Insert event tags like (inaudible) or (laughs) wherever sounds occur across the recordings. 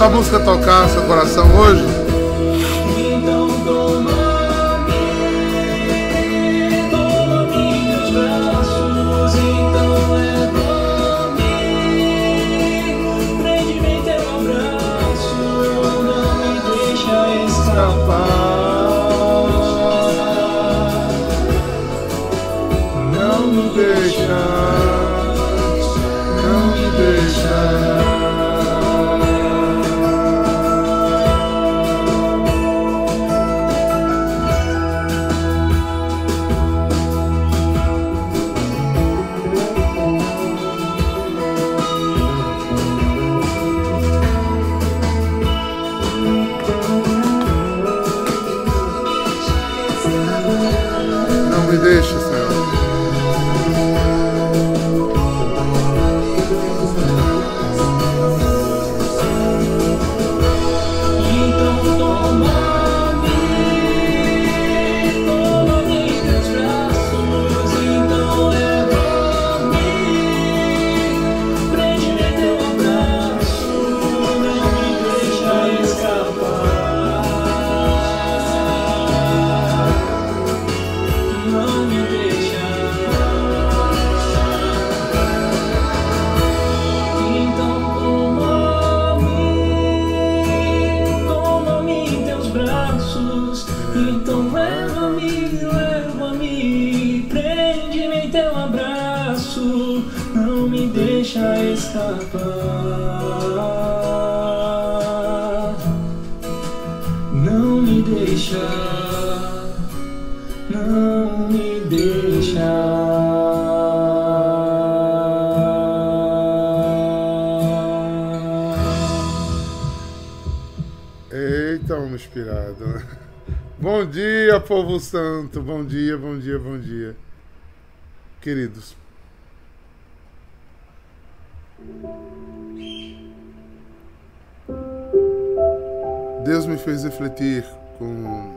essa música tocar seu coração hoje, Então leva-me, leva-me, prende-me em teu abraço, não me deixa escapar. Povo santo, bom dia, bom dia, bom dia. Queridos, Deus me fez refletir com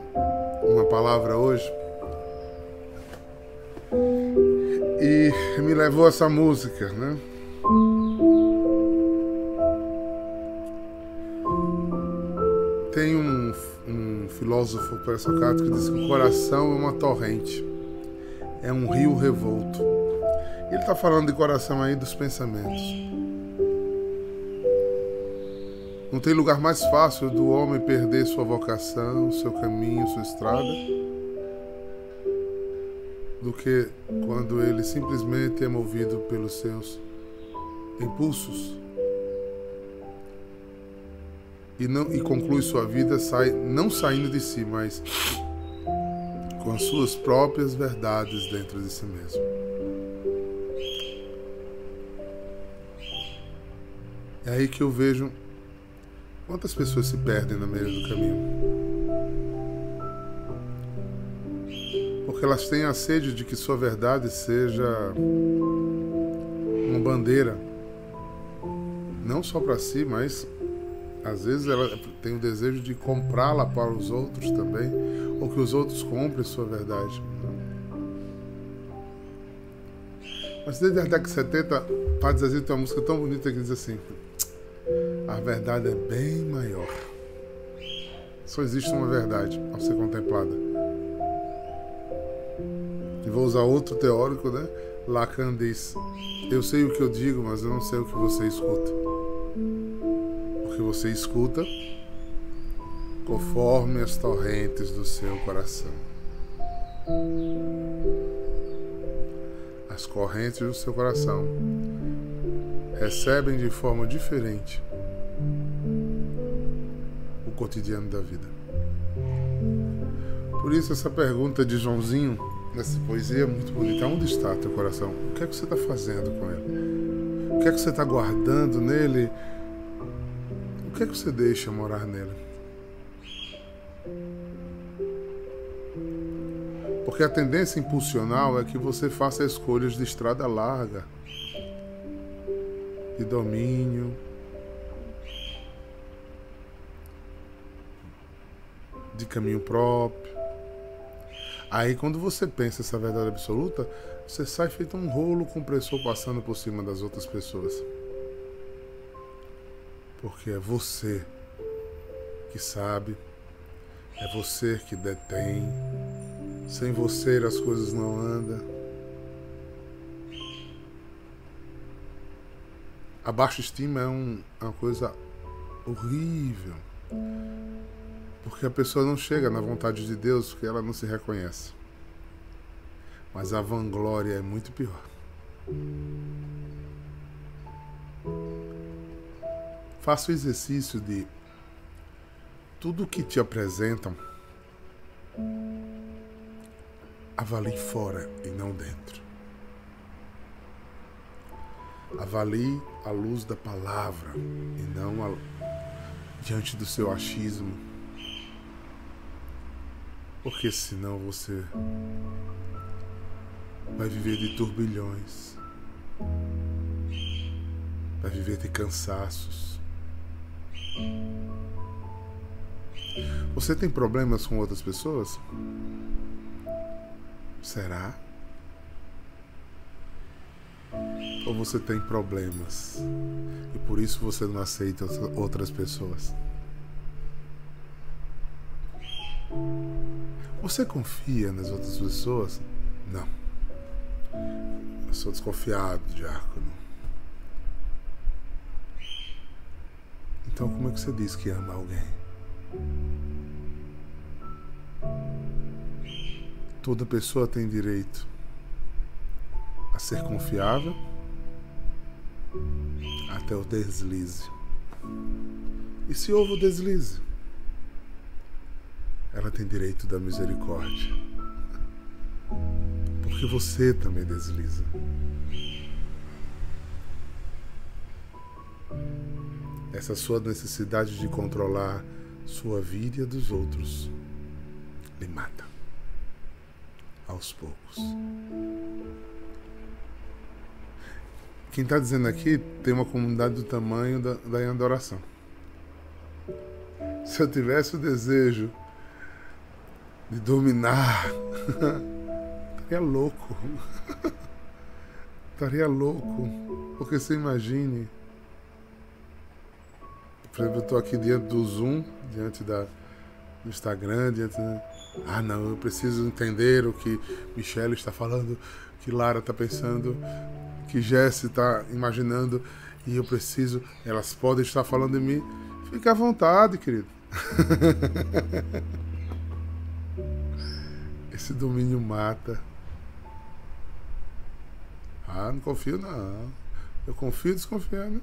uma palavra hoje e me levou a essa música, né? Filósofo pré-socrático diz que o coração é uma torrente, é um rio revolto. Ele está falando de coração aí dos pensamentos. Não tem lugar mais fácil do homem perder sua vocação, seu caminho, sua estrada, do que quando ele simplesmente é movido pelos seus impulsos e, não, e conclui sua vida sai, não saindo de si, mas com as suas próprias verdades dentro de si mesmo. É aí que eu vejo quantas pessoas se perdem no meio do caminho. Porque elas têm a sede de que sua verdade seja uma bandeira, não só para si, mas às vezes ela tem o desejo de comprá-la para os outros também, ou que os outros comprem sua verdade. Mas desde a década de 70, Padre Zezé tem uma música tão bonita que diz assim: A verdade é bem maior. Só existe uma verdade ao ser contemplada. E vou usar outro teórico, né? Lacan diz: Eu sei o que eu digo, mas eu não sei o que você escuta que você escuta conforme as torrentes do seu coração. As correntes do seu coração recebem de forma diferente o cotidiano da vida. Por isso, essa pergunta de Joãozinho nessa poesia muito bonita. Onde está teu coração? O que é que você está fazendo com ele? O que é que você está guardando nele? Que é que você deixa morar nele? Porque a tendência impulsional é que você faça escolhas de estrada larga, de domínio, de caminho próprio. Aí quando você pensa essa verdade absoluta, você sai feito um rolo compressor passando por cima das outras pessoas porque é você que sabe, é você que detém. Sem você as coisas não andam. A baixa estima é um, uma coisa horrível. Porque a pessoa não chega na vontade de Deus porque ela não se reconhece. Mas a vanglória é muito pior. Faça o exercício de tudo que te apresentam, avalie fora e não dentro. Avalie a luz da palavra e não a, diante do seu achismo. Porque senão você vai viver de turbilhões, vai viver de cansaços. Você tem problemas com outras pessoas? Será? Ou você tem problemas e por isso você não aceita outras pessoas? Você confia nas outras pessoas? Não. Eu sou desconfiado, diácono. Então, como é que você diz que ama alguém? Toda pessoa tem direito a ser confiável até o deslize. E se houve o deslize, ela tem direito da misericórdia. Porque você também desliza. Essa sua necessidade de controlar sua vida e a dos outros lhe mata aos poucos. Quem está dizendo aqui tem uma comunidade do tamanho da, da adoração. Se eu tivesse o desejo de dominar, (laughs) estaria louco. (laughs) estaria louco. Porque você imagine por exemplo, eu estou aqui diante do Zoom, diante da, do Instagram, diante. Da... Ah, não, eu preciso entender o que Michelle está falando, que Lara está pensando, que Jesse está imaginando, e eu preciso. Elas podem estar falando de mim. Fique à vontade, querido. (laughs) Esse domínio mata. Ah, não confio não. Eu confio desconfiando.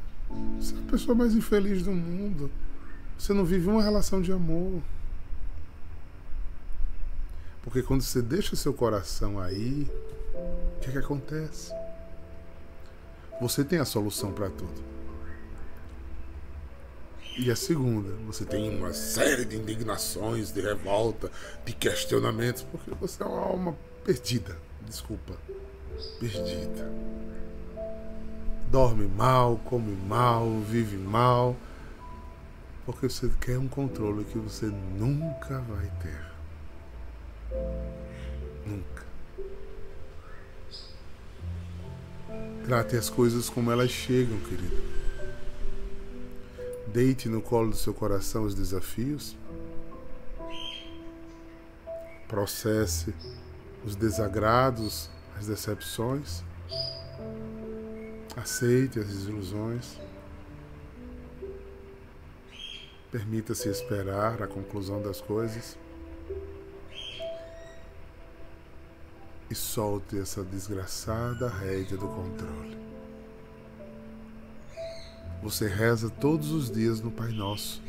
Você é a pessoa mais infeliz do mundo. Você não vive uma relação de amor. Porque quando você deixa seu coração aí, o que, é que acontece? Você tem a solução para tudo. E a segunda, você tem uma série de indignações, de revolta, de questionamentos, porque você é uma alma perdida. Desculpa. Perdida dorme mal, come mal, vive mal, porque você quer um controle que você nunca vai ter. Nunca. Trate as coisas como elas chegam, querido. Deite no colo do seu coração os desafios. Processe os desagrados, as decepções Aceite as desilusões. Permita-se esperar a conclusão das coisas. E solte essa desgraçada rédea do controle. Você reza todos os dias no Pai Nosso.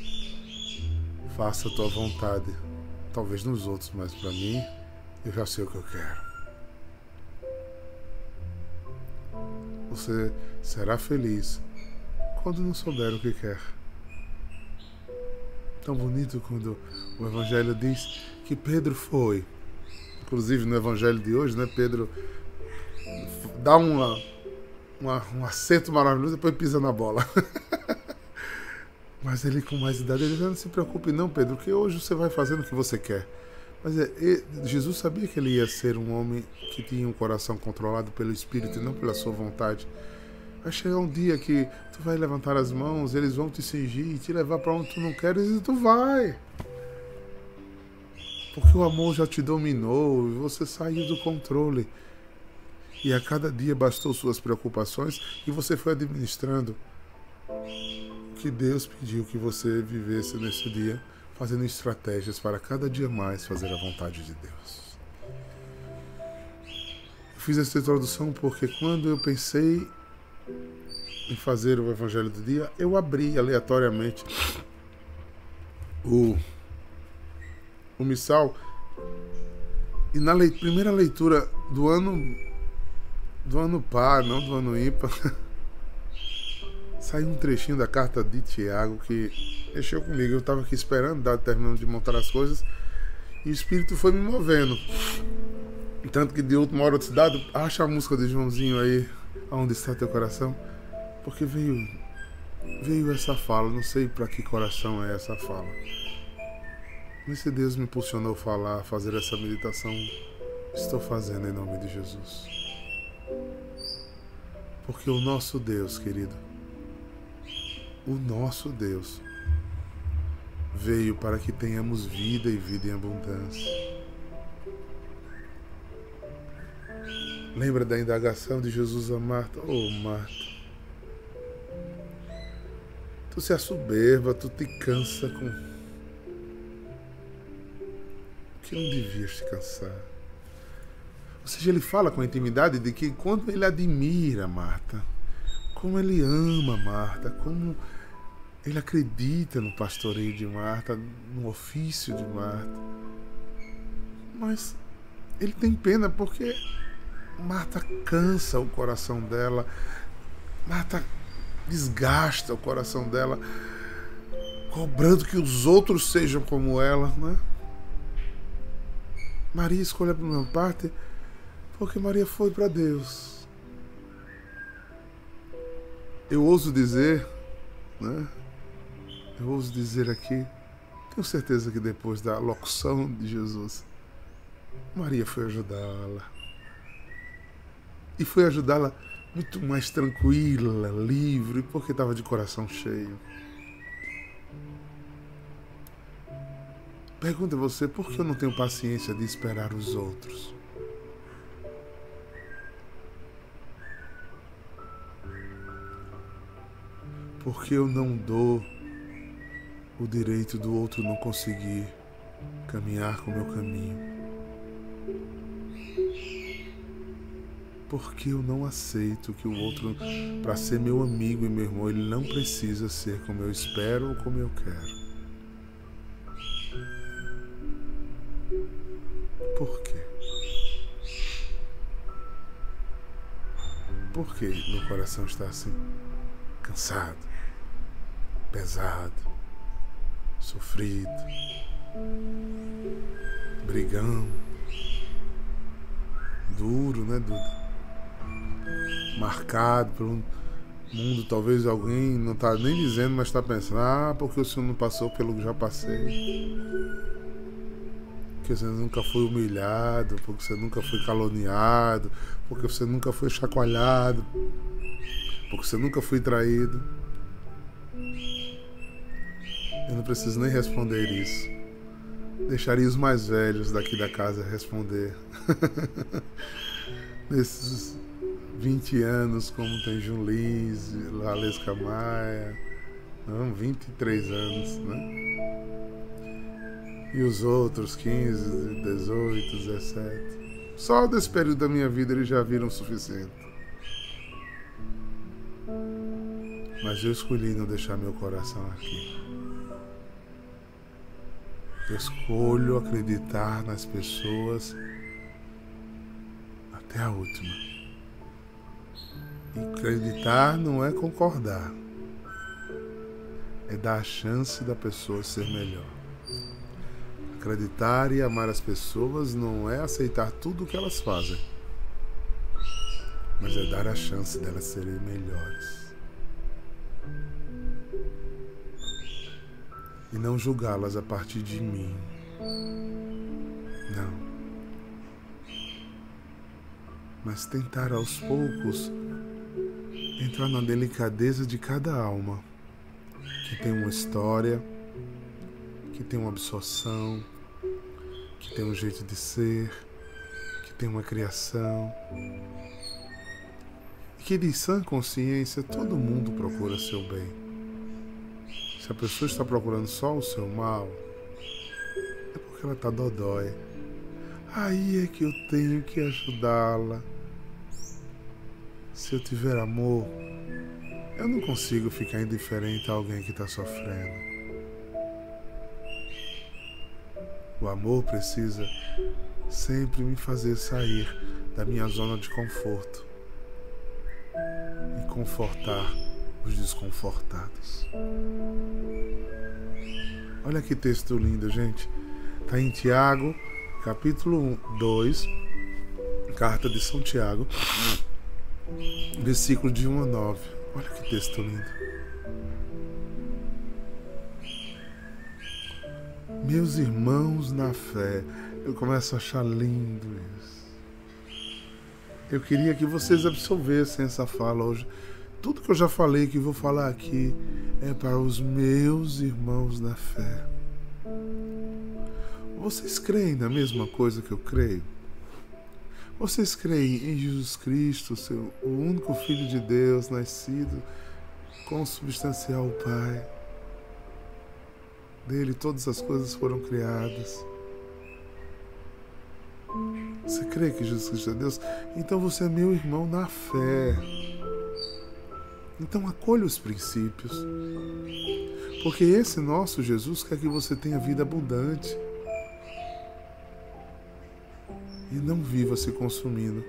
Faça a tua vontade. Talvez nos outros, mas para mim, eu já sei o que eu quero. Você será feliz quando não souber o que quer. Tão bonito quando o Evangelho diz que Pedro foi. Inclusive no Evangelho de hoje, né? Pedro dá uma, uma um acerto maravilhoso e depois pisa na bola. (laughs) Mas ele com mais idade, ele não se preocupe não, Pedro, que hoje você vai fazendo o que você quer. Mas é, Jesus sabia que ele ia ser um homem que tinha um coração controlado pelo Espírito e não pela sua vontade. Vai chegar um dia que tu vai levantar as mãos, eles vão te cingir e te levar para onde tu não queres e tu vai. Porque o amor já te dominou e você saiu do controle. E a cada dia bastou suas preocupações e você foi administrando o que Deus pediu que você vivesse nesse dia, fazendo estratégias para cada dia mais fazer a vontade de Deus. Eu fiz essa introdução porque quando eu pensei em fazer o Evangelho do Dia, eu abri aleatoriamente o, o missal e na primeira leitura do ano do ano par, não do ano ímpar, (laughs) saiu um trechinho da carta de Tiago que mexeu comigo. Eu estava aqui esperando, terminando de montar as coisas, e o Espírito foi me movendo. Tanto que de última hora eu disse, Dado, acha a música de Joãozinho aí, aonde está teu coração. Porque veio veio essa fala, não sei para que coração é essa fala. Mas se Deus me impulsionou a falar, fazer essa meditação, estou fazendo em nome de Jesus. Porque o nosso Deus, querido, o nosso Deus veio para que tenhamos vida e vida em abundância. Lembra da indagação de Jesus a Marta? Oh, Marta, tu se assoberba, tu te cansa com que não devias te cansar. Ou seja, ele fala com intimidade de que quando ele admira Marta, como ele ama Marta, como ele acredita no pastoreio de Marta, no ofício de Marta. Mas ele tem pena porque Marta cansa o coração dela, Marta desgasta o coração dela, cobrando que os outros sejam como ela, né? Maria escolhe a primeira parte porque Maria foi para Deus. Eu ouso dizer, né? Eu ouso dizer aqui, tenho certeza que depois da locução de Jesus, Maria foi ajudá-la. E foi ajudá-la muito mais tranquila, livre, porque estava de coração cheio. Pergunta você, por que eu não tenho paciência de esperar os outros? Porque eu não dou o direito do outro não conseguir caminhar com o meu caminho. Porque eu não aceito que o outro, para ser meu amigo e meu irmão, ele não precisa ser como eu espero ou como eu quero. Por quê? Por que meu coração está assim? Cansado, pesado, sofrido, brigão, duro, né, Duda? Marcado por um mundo, talvez alguém não está nem dizendo, mas está pensando, ah, porque o senhor não passou pelo que já passei. Porque você nunca foi humilhado, porque você nunca foi caluniado, porque você nunca foi chacoalhado, porque você nunca foi traído. Eu não preciso nem responder isso. Deixaria os mais velhos daqui da casa responder. (laughs) Nesses 20 anos, como tem Julins, Lalesca Maia. Não, 23 anos, né? E os outros 15, 18, 17. Só desse período da minha vida eles já viram o suficiente. Mas eu escolhi não deixar meu coração aqui. Escolho acreditar nas pessoas até a última. E acreditar não é concordar, é dar a chance da pessoa ser melhor. Acreditar e amar as pessoas não é aceitar tudo o que elas fazem, mas é dar a chance delas serem melhores. E não julgá-las a partir de mim. Não. Mas tentar aos poucos entrar na delicadeza de cada alma que tem uma história, que tem uma absorção, que tem um jeito de ser, que tem uma criação. E que de sã consciência todo mundo procura seu bem. Se a pessoa está procurando só o seu mal, é porque ela está dodói. Aí é que eu tenho que ajudá-la. Se eu tiver amor, eu não consigo ficar indiferente a alguém que está sofrendo. O amor precisa sempre me fazer sair da minha zona de conforto e confortar os desconfortados. Olha que texto lindo, gente. Está em Tiago, capítulo 2, carta de São Tiago, versículo de 1 a 9. Olha que texto lindo. Meus irmãos na fé, eu começo a achar lindo isso. Eu queria que vocês absorvessem essa fala hoje. Tudo que eu já falei, que vou falar aqui, é para os meus irmãos na fé. Vocês creem na mesma coisa que eu creio? Vocês creem em Jesus Cristo, seu, o único Filho de Deus, nascido consubstancial Pai? Dele todas as coisas foram criadas. Você crê que Jesus Cristo é Deus? Então você é meu irmão na fé. Então acolha os princípios. Porque esse nosso Jesus quer que você tenha vida abundante e não viva se consumindo.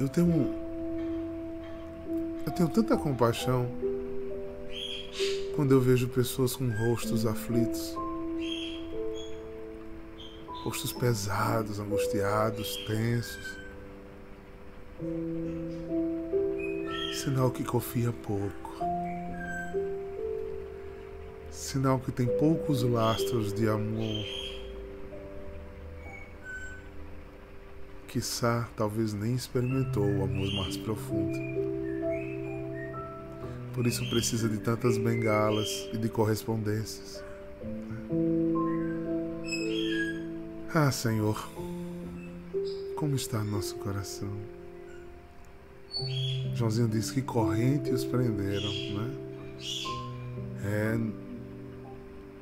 Eu tenho eu tenho tanta compaixão quando eu vejo pessoas com rostos aflitos, rostos pesados, angustiados, tensos. Sinal que confia pouco. Sinal que tem poucos lastros de amor. quiçá talvez nem experimentou o amor mais profundo. Por isso precisa de tantas bengalas e de correspondências. Ah, Senhor, como está nosso coração? Joãozinho disse que corrente os prenderam, né? É,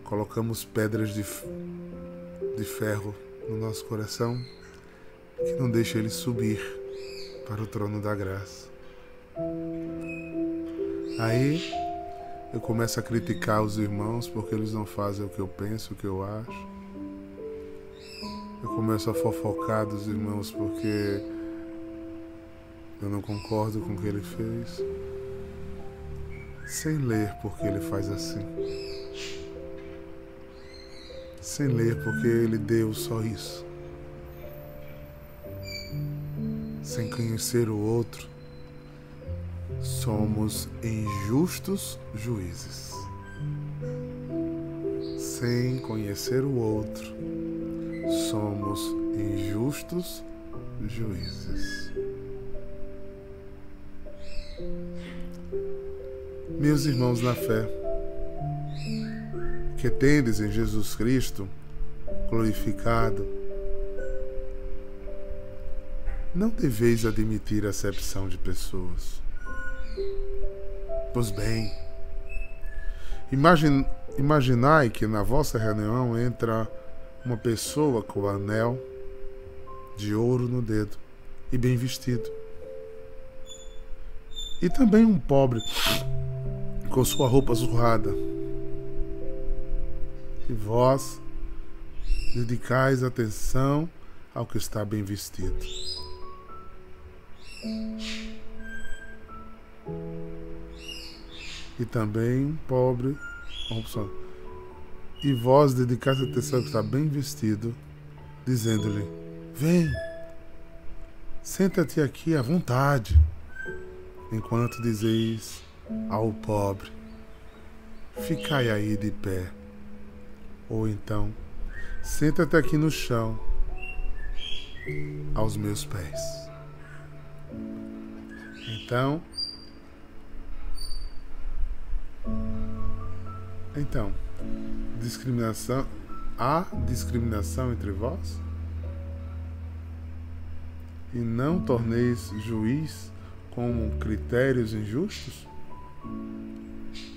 colocamos pedras de, de ferro no nosso coração que não deixa ele subir para o trono da graça. Aí eu começo a criticar os irmãos porque eles não fazem o que eu penso, o que eu acho. Eu começo a fofocar dos irmãos porque eu não concordo com o que ele fez. Sem ler porque ele faz assim. Sem ler porque ele deu só isso. sem conhecer o outro, somos injustos juízes. Sem conhecer o outro, somos injustos juízes. Meus irmãos na fé, que tendes em Jesus Cristo glorificado, não deveis admitir acepção de pessoas. Pois bem, imagine, imaginai que na vossa reunião entra uma pessoa com anel de ouro no dedo e bem vestido. E também um pobre com sua roupa zurrada. E vós dedicais atenção ao que está bem vestido. E também pobre, opção. E vós dedicais atenção que está bem vestido, dizendo-lhe: Vem, senta-te aqui à vontade, enquanto dizeis ao pobre: Ficai aí de pé. Ou então, senta-te aqui no chão, aos meus pés. Então, então, discriminação, há discriminação entre vós? E não torneis juiz com critérios injustos?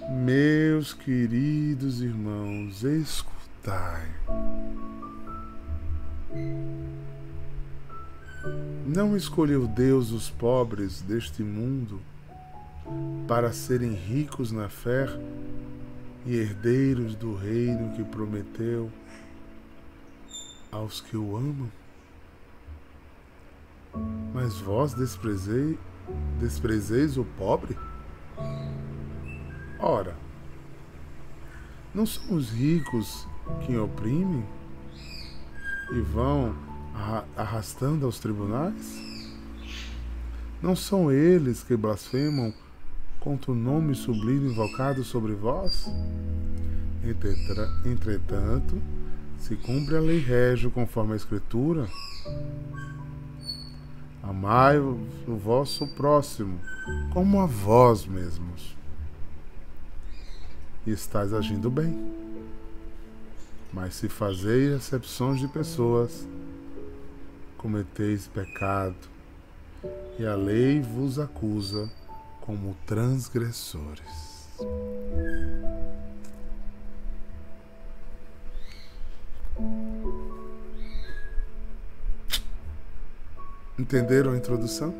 Meus queridos irmãos, escutai. Não escolheu Deus os pobres deste mundo para serem ricos na fé e herdeiros do reino que prometeu aos que o amam? Mas vós desprezei, desprezeis o pobre? Ora, não são os ricos que oprimem e vão arrastando aos tribunais? Não são eles que blasfemam contra o nome sublime invocado sobre vós? Entretanto, se cumpre a lei régio conforme a Escritura, amai o vosso próximo como a vós mesmos. E estáis agindo bem. Mas se fazeis acepções de pessoas, cometeis pecado, e a lei vos acusa como transgressores. Entenderam a introdução?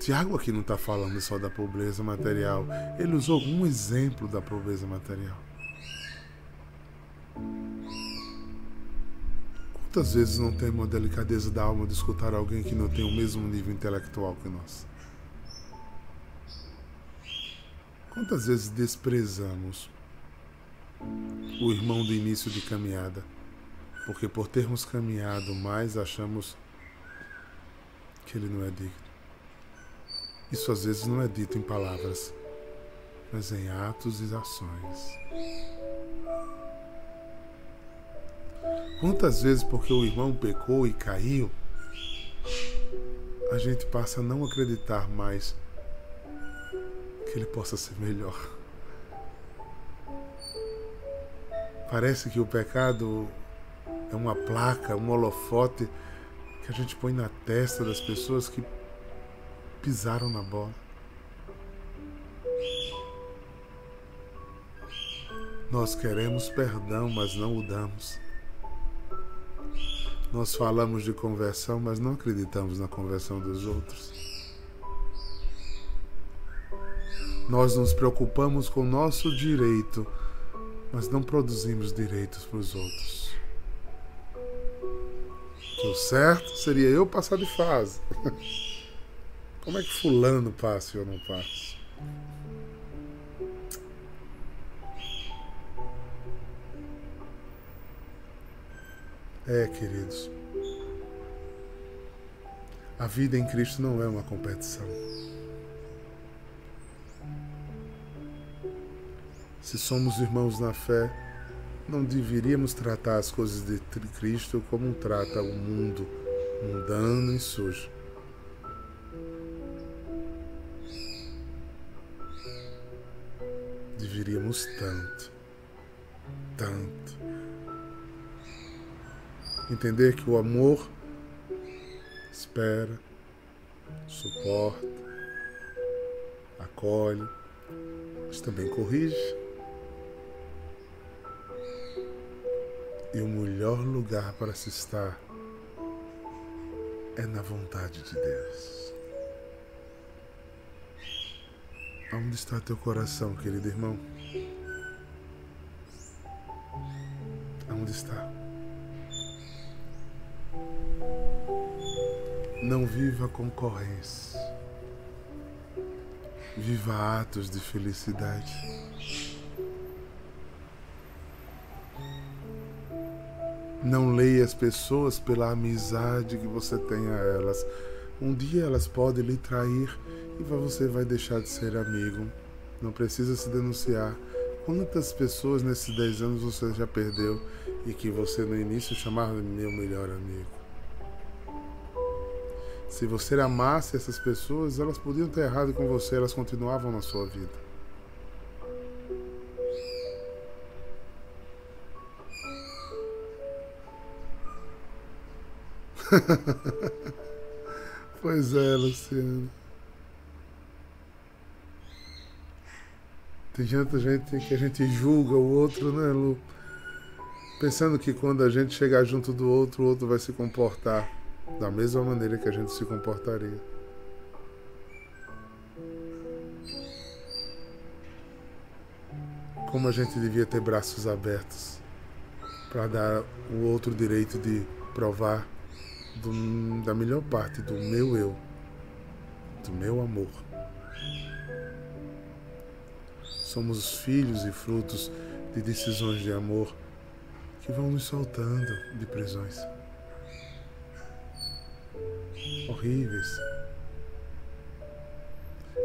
Tiago aqui não está falando só da pobreza material. Ele usou um exemplo da pobreza material. Quantas vezes não temos a delicadeza da alma de escutar alguém que não tem o mesmo nível intelectual que nós? Quantas vezes desprezamos o irmão do início de caminhada, porque por termos caminhado mais achamos que ele não é digno? Isso às vezes não é dito em palavras, mas em atos e ações. Quantas vezes, porque o irmão pecou e caiu, a gente passa a não acreditar mais que ele possa ser melhor. Parece que o pecado é uma placa, um holofote que a gente põe na testa das pessoas que pisaram na bola. Nós queremos perdão, mas não o damos. Nós falamos de conversão, mas não acreditamos na conversão dos outros. Nós nos preocupamos com o nosso direito, mas não produzimos direitos para os outros. O certo seria eu passar de fase. (laughs) Como é que fulano passa e eu não passo? É, queridos, a vida em Cristo não é uma competição. Se somos irmãos na fé, não deveríamos tratar as coisas de Cristo como trata o mundo mundano e sujo. Deveríamos tanto, tanto Entender que o amor espera, suporta, acolhe, mas também corrige. E o melhor lugar para se estar é na vontade de Deus. Onde está teu coração, querido irmão? Onde está? Não viva concorrência. Viva atos de felicidade. Não leia as pessoas pela amizade que você tem a elas. Um dia elas podem lhe trair e você vai deixar de ser amigo. Não precisa se denunciar. Quantas pessoas nesses 10 anos você já perdeu e que você no início chamava de meu melhor amigo? Se você amasse essas pessoas, elas podiam ter errado com você, elas continuavam na sua vida. (laughs) pois é, Luciano. Tem tanta gente que a gente julga o outro, né, Lu? Pensando que quando a gente chegar junto do outro, o outro vai se comportar da mesma maneira que a gente se comportaria. Como a gente devia ter braços abertos para dar o outro direito de provar do, da melhor parte do meu eu, do meu amor. Somos os filhos e frutos de decisões de amor que vão nos soltando de prisões horríveis.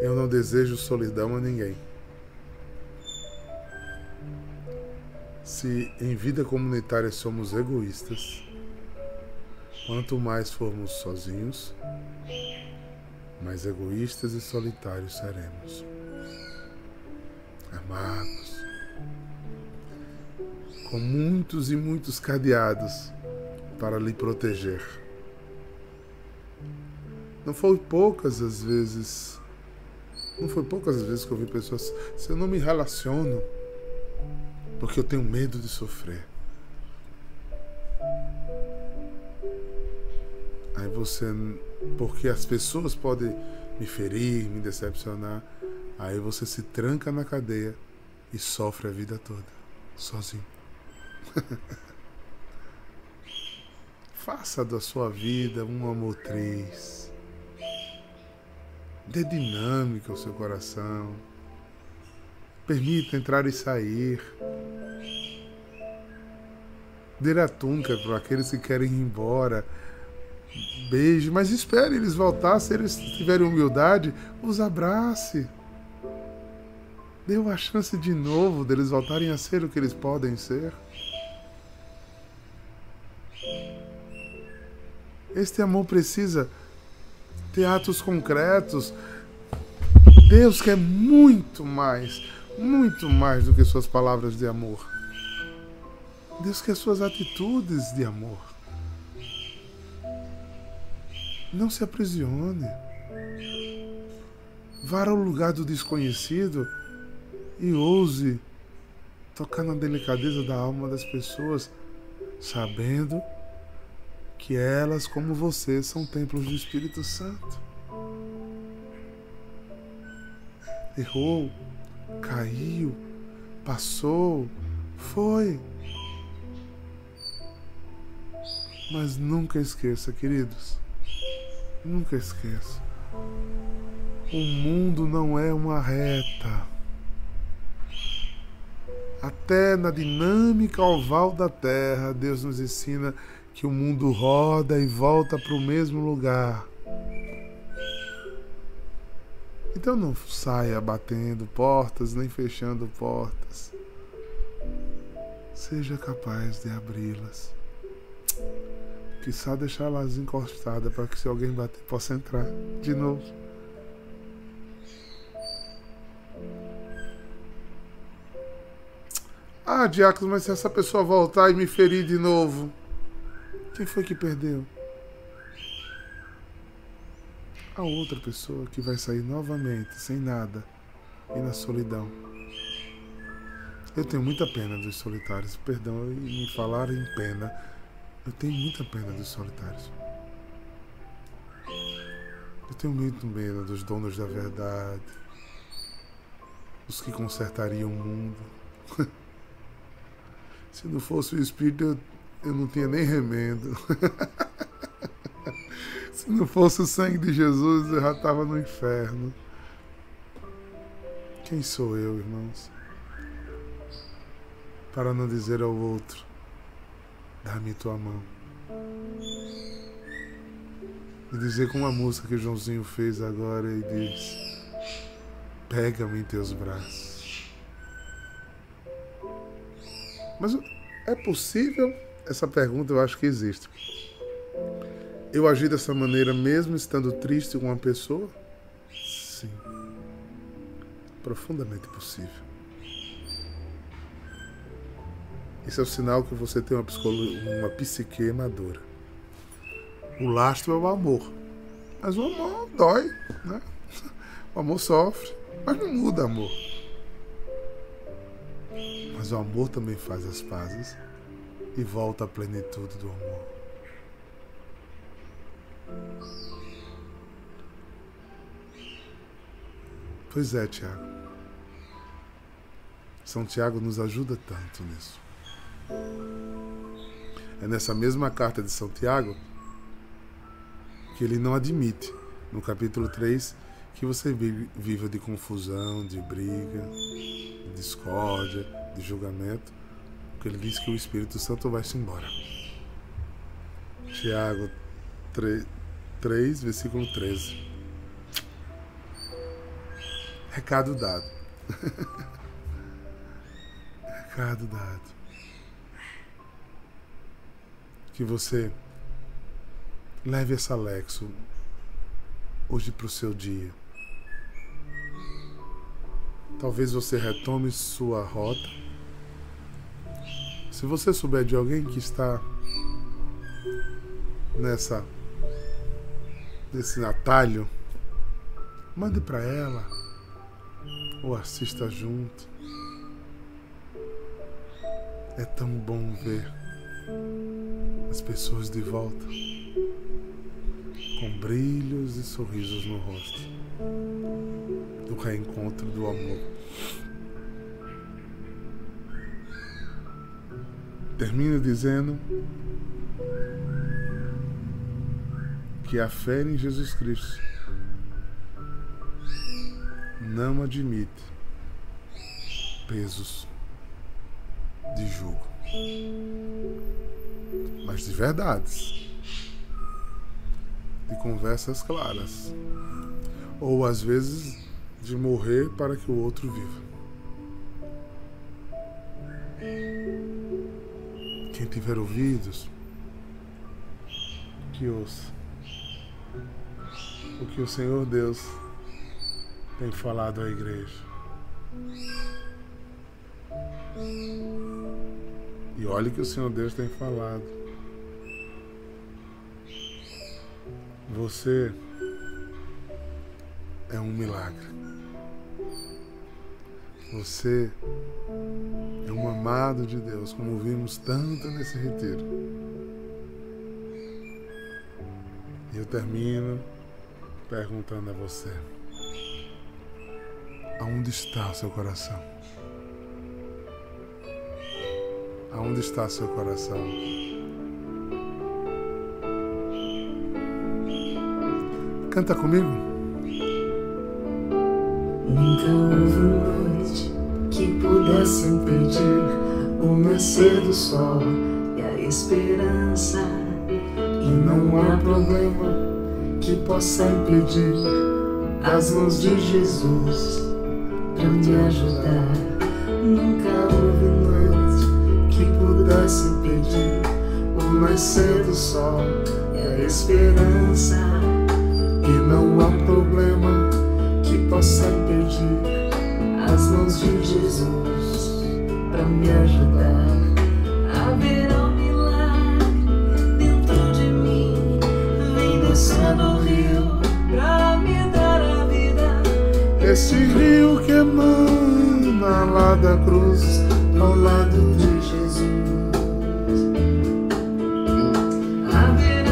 Eu não desejo solidão a ninguém. Se em vida comunitária somos egoístas, quanto mais formos sozinhos, mais egoístas e solitários seremos amados, com muitos e muitos cadeados para lhe proteger. Não foi poucas as vezes, não foi poucas as vezes que eu vi pessoas, se eu não me relaciono, porque eu tenho medo de sofrer. Aí você, porque as pessoas podem me ferir, me decepcionar, Aí você se tranca na cadeia e sofre a vida toda, sozinho. (laughs) Faça da sua vida uma motriz. Dê dinâmica ao seu coração. Permita entrar e sair. Dê a para aqueles que querem ir embora. Beije, mas espere eles voltar. Se eles tiverem humildade, os abrace. Deu a chance de novo deles voltarem a ser o que eles podem ser. Este amor precisa ter atos concretos. Deus quer muito mais, muito mais do que suas palavras de amor. Deus quer suas atitudes de amor. Não se aprisione. Vá ao lugar do desconhecido e ouse tocar na delicadeza da alma das pessoas, sabendo que elas, como você, são templos do Espírito Santo. Errou, caiu, passou, foi. Mas nunca esqueça, queridos, nunca esqueça. O mundo não é uma reta. Até na dinâmica oval da Terra, Deus nos ensina que o mundo roda e volta para o mesmo lugar. Então não saia batendo portas nem fechando portas. Seja capaz de abri-las. Que só deixá-las encostadas para que se alguém bater possa entrar de novo. Ah, Diácono, mas se essa pessoa voltar e me ferir de novo, quem foi que perdeu? A outra pessoa que vai sair novamente, sem nada e na solidão. Eu tenho muita pena dos solitários, perdão em me falar em pena. Eu tenho muita pena dos solitários. Eu tenho muito medo dos donos da verdade, os que consertariam o mundo. (laughs) Se não fosse o Espírito, eu, eu não tinha nem remendo. (laughs) Se não fosse o sangue de Jesus, eu já estava no inferno. Quem sou eu, irmãos? Para não dizer ao outro: dá-me tua mão. E dizer com uma música que Joãozinho fez agora e diz: pega-me em teus braços. Mas é possível? Essa pergunta eu acho que existe. Eu agir dessa maneira mesmo estando triste com uma pessoa? Sim. Profundamente possível. Isso é o sinal que você tem uma, uma psique madura. O lastro é o amor. Mas o amor dói, né? O amor sofre, mas não muda amor. Mas o amor também faz as pazes e volta à plenitude do amor. Pois é, Tiago. São Tiago nos ajuda tanto nisso. É nessa mesma carta de São Tiago que ele não admite, no capítulo 3, que você viva de confusão, de briga, de discórdia, de julgamento, porque ele diz que o Espírito Santo vai-se embora. Tiago 3, 3, versículo 13. Recado dado. (laughs) Recado dado. Que você leve essa Lexo hoje para o seu dia. Talvez você retome sua rota. Se você souber de alguém que está nessa nesse atalho, mande para ela ou assista junto. É tão bom ver as pessoas de volta com brilhos e sorrisos no rosto do reencontro do amor. Termino dizendo que a fé em Jesus Cristo não admite pesos de jugo, mas de verdades, de conversas claras, ou às vezes de morrer para que o outro viva. Quem tiver ouvidos, que ouça o que o Senhor Deus tem falado à igreja. E olhe que o Senhor Deus tem falado. Você é um milagre. Você é um amado de Deus, como vimos tanto nesse retiro. E eu termino perguntando a você. Aonde está seu coração? Aonde está seu coração? Canta comigo. Nunca houve noite que pudesse impedir o nascer do sol e a esperança. E não há problema que possa impedir as mãos de Jesus pra me ajudar. Nunca houve noite que pudesse impedir o nascer do sol e a esperança. E não há problema que possa impedir as mãos de Jesus pra me ajudar. Haverá um milagre dentro de mim, vem descendo o rio pra me dar a vida. Esse rio que emana lá da cruz, ao lado de Jesus.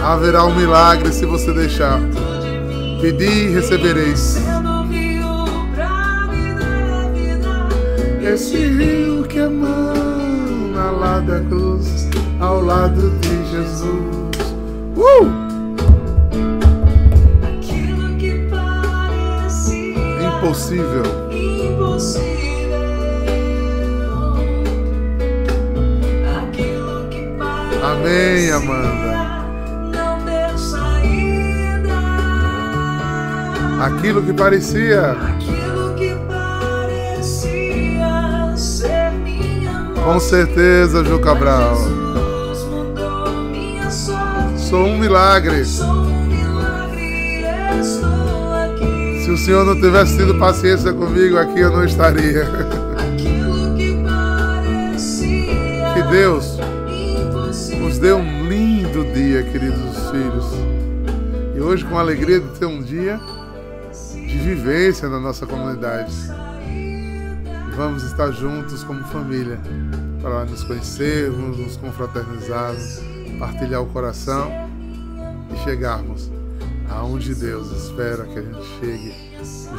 Haverá um milagre se você deixar. Pedi e recebereis. Esse rio que emana lá da cruz, ao lado de Jesus. Uh! Aquilo que parecia Impossível. impossível. Aquilo que parecia Amém, Amanda. Aquilo que parecia. Com certeza, Ju Cabral. Sou um milagre. Se o Senhor não tivesse tido paciência comigo aqui, eu não estaria. Que Deus nos dê um lindo dia, queridos filhos. E hoje, com a alegria de ter um dia de vivência na nossa comunidade. Vamos estar juntos como família para nos conhecermos, nos confraternizarmos, partilhar o coração e chegarmos aonde Deus espera que a gente chegue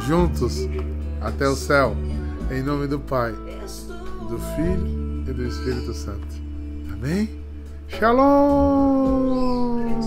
juntos até o céu, em nome do Pai, do Filho e do Espírito Santo. Amém? Shalom!